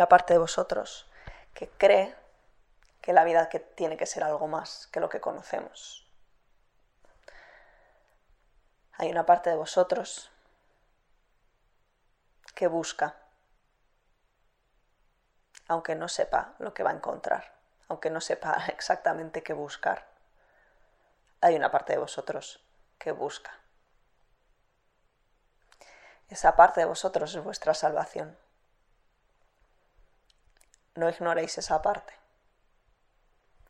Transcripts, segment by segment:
una parte de vosotros que cree que la vida que tiene que ser algo más que lo que conocemos. Hay una parte de vosotros que busca, aunque no sepa lo que va a encontrar, aunque no sepa exactamente qué buscar. Hay una parte de vosotros que busca. Esa parte de vosotros es vuestra salvación. No ignoréis esa parte.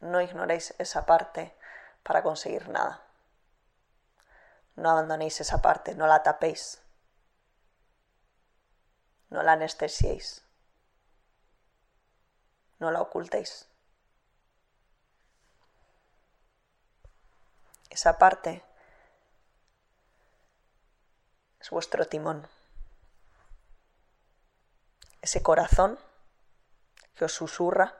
No ignoréis esa parte para conseguir nada. No abandonéis esa parte, no la tapéis. No la anestesiéis. No la ocultéis. Esa parte es vuestro timón. Ese corazón que os susurra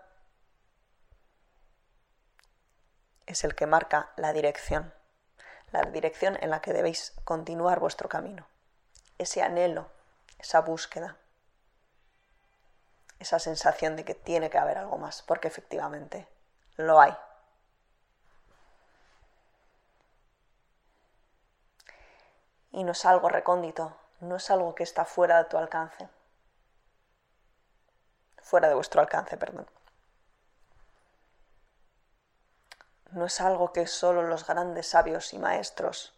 es el que marca la dirección, la dirección en la que debéis continuar vuestro camino. Ese anhelo, esa búsqueda, esa sensación de que tiene que haber algo más, porque efectivamente lo hay. Y no es algo recóndito, no es algo que está fuera de tu alcance, fuera de vuestro alcance, perdón. no es algo que solo los grandes sabios y maestros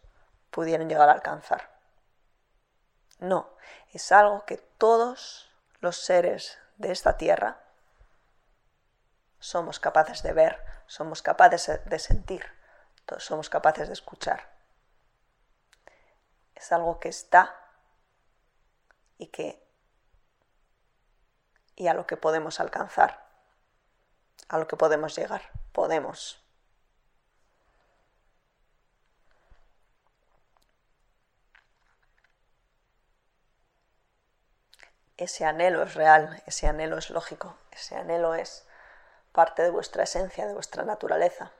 pudieron llegar a alcanzar. No, es algo que todos los seres de esta tierra somos capaces de ver, somos capaces de sentir, somos capaces de escuchar. Es algo que está y que y a lo que podemos alcanzar, a lo que podemos llegar, podemos. ese anhelo es real, ese anhelo es lógico, ese anhelo es parte de vuestra esencia, de vuestra naturaleza.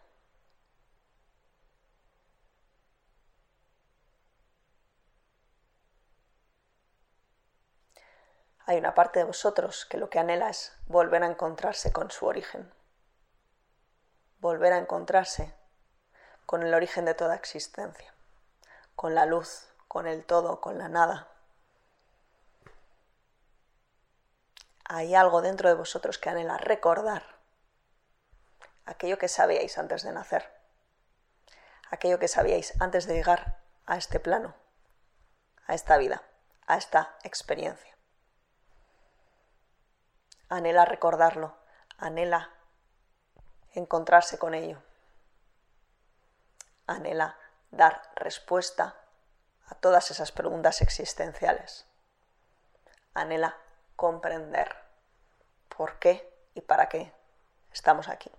Hay una parte de vosotros que lo que anhela es volver a encontrarse con su origen, volver a encontrarse con el origen de toda existencia, con la luz, con el todo, con la nada, hay algo dentro de vosotros que anhela recordar aquello que sabíais antes de nacer, aquello que sabíais antes de llegar a este plano, a esta vida, a esta experiencia. Anhela recordarlo, anhela encontrarse con ello, anhela dar respuesta a todas esas preguntas existenciales, anhela comprender por qué y para qué estamos aquí.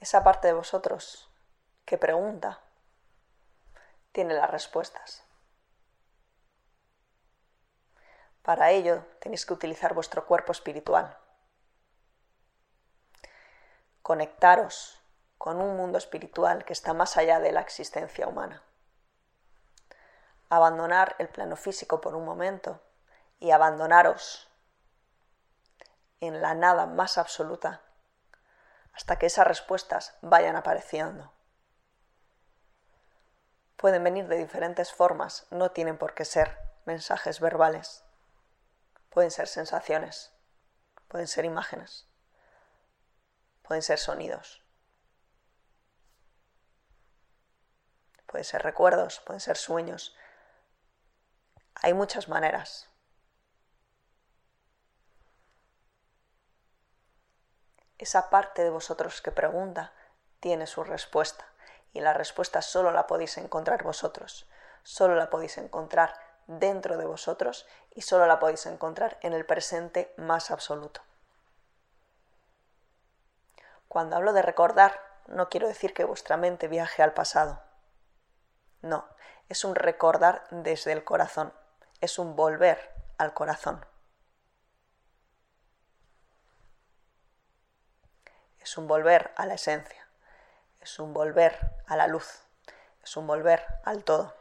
Esa parte de vosotros que pregunta tiene las respuestas. Para ello tenéis que utilizar vuestro cuerpo espiritual. Conectaros con un mundo espiritual que está más allá de la existencia humana. Abandonar el plano físico por un momento y abandonaros en la nada más absoluta hasta que esas respuestas vayan apareciendo. Pueden venir de diferentes formas, no tienen por qué ser mensajes verbales. Pueden ser sensaciones, pueden ser imágenes, pueden ser sonidos. pueden ser recuerdos, pueden ser sueños. Hay muchas maneras. Esa parte de vosotros que pregunta tiene su respuesta y la respuesta solo la podéis encontrar vosotros, solo la podéis encontrar dentro de vosotros y solo la podéis encontrar en el presente más absoluto. Cuando hablo de recordar, no quiero decir que vuestra mente viaje al pasado no, es un recordar desde el corazón, es un volver al corazón. Es un volver a la esencia, es un volver a la luz, es un volver al todo.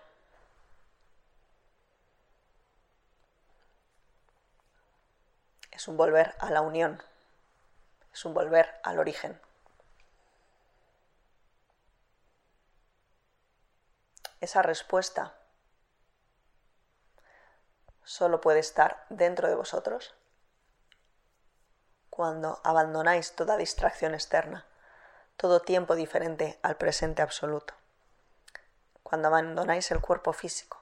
Es un volver a la unión, es un volver al origen. Esa respuesta solo puede estar dentro de vosotros cuando abandonáis toda distracción externa, todo tiempo diferente al presente absoluto, cuando abandonáis el cuerpo físico,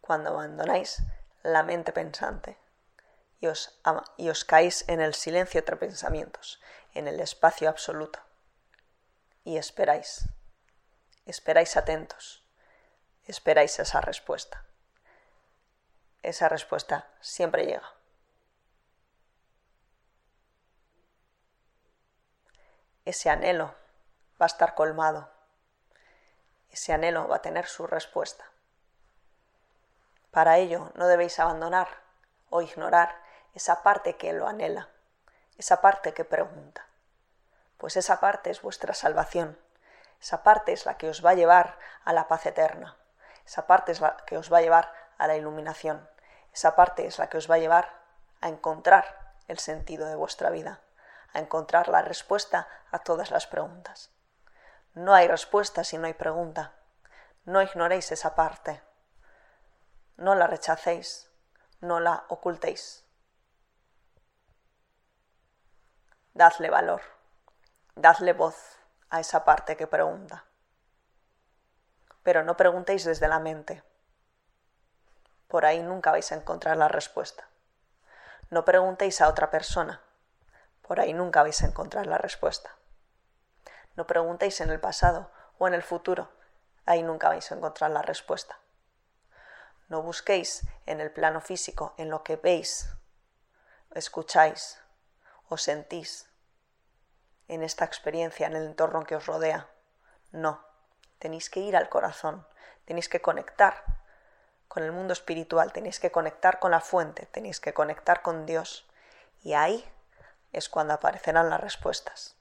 cuando abandonáis la mente pensante. Y os, y os caéis en el silencio entre pensamientos, en el espacio absoluto, y esperáis, esperáis atentos, esperáis esa respuesta. Esa respuesta siempre llega. Ese anhelo va a estar colmado. Ese anhelo va a tener su respuesta. Para ello no debéis abandonar o ignorar esa parte que lo anhela, esa parte que pregunta, pues esa parte es vuestra salvación, esa parte es la que os va a llevar a la paz eterna, esa parte es la que os va a llevar a la iluminación, esa parte es la que os va a llevar a encontrar el sentido de vuestra vida a encontrar la respuesta a todas las preguntas. No hay respuesta si no hay pregunta. No ignoréis esa parte. No la rechacéis, no la ocultéis. Dadle valor, dadle voz a esa parte que pregunta. Pero no preguntéis desde la mente. Por ahí nunca vais a encontrar la respuesta. No preguntéis a otra persona por ahí nunca vais a encontrar la respuesta. No preguntéis en el pasado o en el futuro, ahí nunca vais a encontrar la respuesta. No busquéis en el plano físico, en lo que veis, escucháis o sentís en esta experiencia, en el entorno que os rodea. No, tenéis que ir al corazón, tenéis que conectar con el mundo espiritual, tenéis que conectar con la fuente, tenéis que conectar con Dios. Y ahí es cuando aparecerán las respuestas.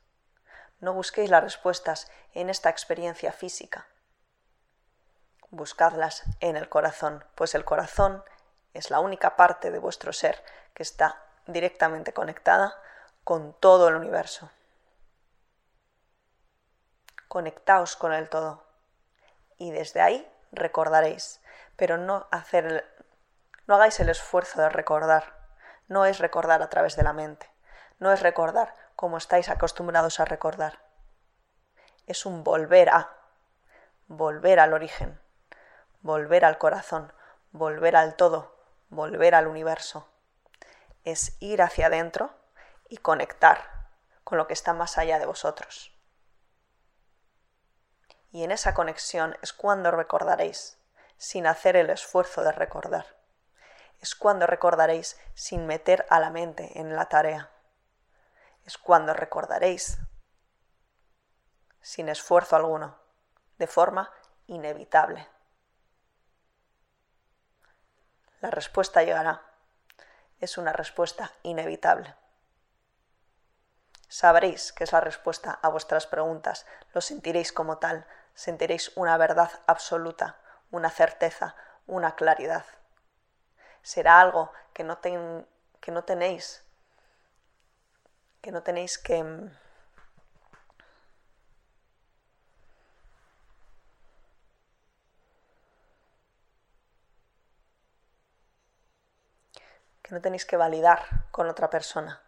No busquéis las respuestas en esta experiencia física. Buscadlas en el corazón, pues el corazón es la única parte de vuestro ser que está directamente conectada con todo el universo. Conectaos con el todo y desde ahí recordaréis, pero no, hacer no hagáis el esfuerzo de recordar, no es recordar a través de la mente no es recordar como estáis acostumbrados a recordar. Es un volver a, volver al origen, volver al corazón, volver al todo, volver al universo. Es ir hacia adentro y conectar con lo que está más allá de vosotros. Y en esa conexión es cuando recordaréis, sin hacer el esfuerzo de recordar. Es cuando recordaréis sin meter a la mente en la tarea es cuando recordaréis, sin esfuerzo alguno, de forma inevitable. La respuesta llegará. Es una respuesta inevitable. Sabréis que es la respuesta a vuestras preguntas, lo sentiréis como tal, sentiréis una verdad absoluta, una certeza, una claridad. Será algo que no, que no tenéis que no tenéis que... Mm, que no tenéis que validar con otra persona.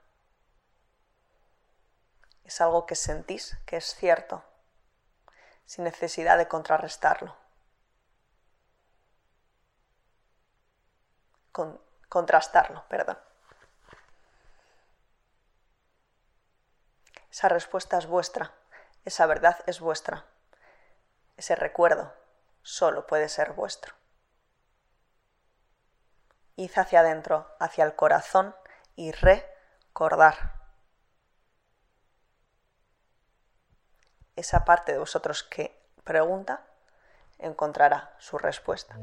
Es algo que sentís que es cierto, sin necesidad de contrarrestarlo. Con, contrastarlo, perdón. Esa respuesta es vuestra, esa verdad es vuestra. Ese recuerdo solo puede ser vuestro. Id hacia adentro, hacia el corazón y recordar. Esa parte de vosotros que pregunta encontrará su respuesta.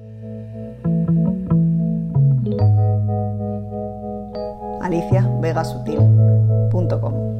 aliciavegasutil.com